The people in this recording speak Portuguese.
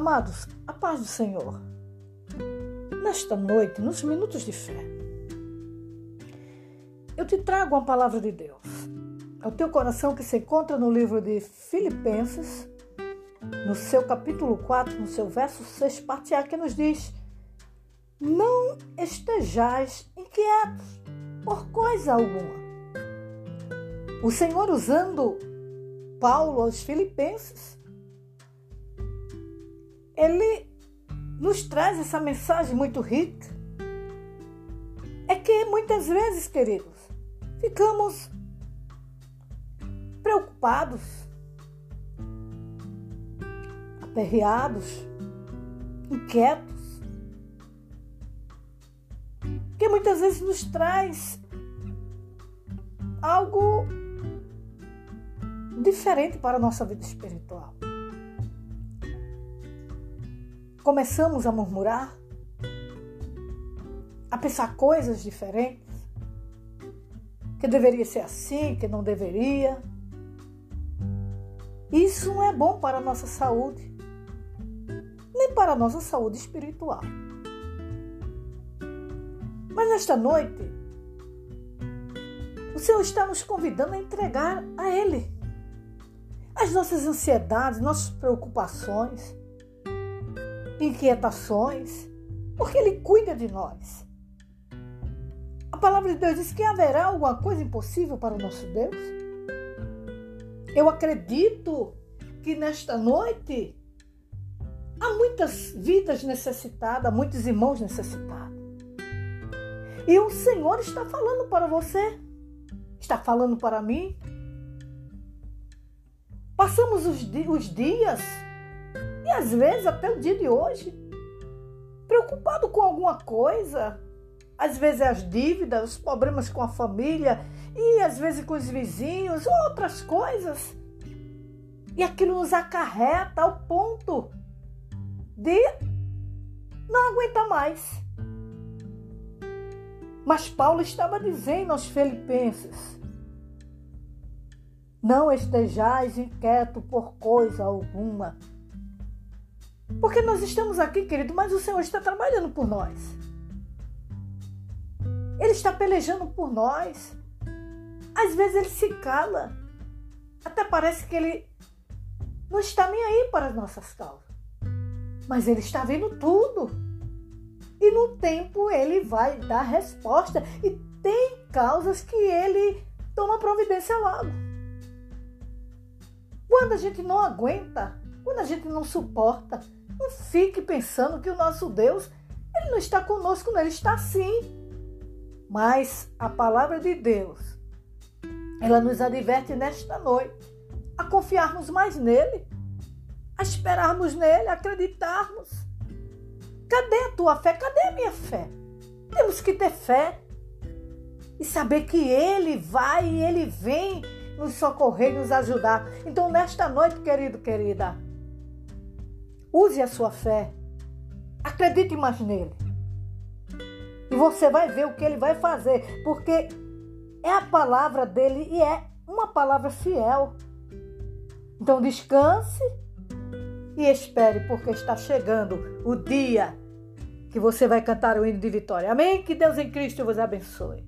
Amados, a paz do Senhor. Nesta noite, nos minutos de fé, eu te trago uma palavra de Deus ao teu coração que se encontra no livro de Filipenses, no seu capítulo 4, no seu verso 6, parte A, que nos diz: Não estejais inquietos por coisa alguma. O Senhor usando Paulo aos Filipenses, ele nos traz essa mensagem muito rica. É que muitas vezes, queridos, ficamos preocupados, aperreados, inquietos, que muitas vezes nos traz algo diferente para a nossa vida espiritual. Começamos a murmurar, a pensar coisas diferentes, que deveria ser assim, que não deveria. Isso não é bom para a nossa saúde, nem para a nossa saúde espiritual. Mas nesta noite, o Senhor está nos convidando a entregar a Ele as nossas ansiedades, nossas preocupações, inquietações, porque Ele cuida de nós. A palavra de Deus diz que haverá alguma coisa impossível para o nosso Deus. Eu acredito que nesta noite há muitas vidas necessitadas, muitos irmãos necessitados. E o Senhor está falando para você, está falando para mim. Passamos os, os dias, às vezes até o dia de hoje, preocupado com alguma coisa. Às vezes é as dívidas, os problemas com a família, e às vezes com os vizinhos, outras coisas. E aquilo nos acarreta ao ponto de não aguentar mais. Mas Paulo estava dizendo aos Filipenses: Não estejais inquieto por coisa alguma. Porque nós estamos aqui, querido, mas o Senhor está trabalhando por nós. Ele está pelejando por nós. Às vezes ele se cala. Até parece que ele não está nem aí para as nossas causas. Mas ele está vendo tudo. E no tempo ele vai dar resposta. E tem causas que ele toma providência logo. Quando a gente não aguenta, quando a gente não suporta, não fique pensando que o nosso Deus, ele não está conosco, não, ele está sim. Mas a palavra de Deus ela nos adverte nesta noite a confiarmos mais nele, a esperarmos nele, a acreditarmos. Cadê a tua fé? Cadê a minha fé? Temos que ter fé e saber que ele vai e ele vem nos socorrer, nos ajudar. Então, nesta noite, querido, querida, use a sua fé. Acredite mais nele. E você vai ver o que ele vai fazer, porque é a palavra dele e é uma palavra fiel. Então descanse e espere, porque está chegando o dia que você vai cantar o hino de vitória. Amém? Que Deus em Cristo vos abençoe.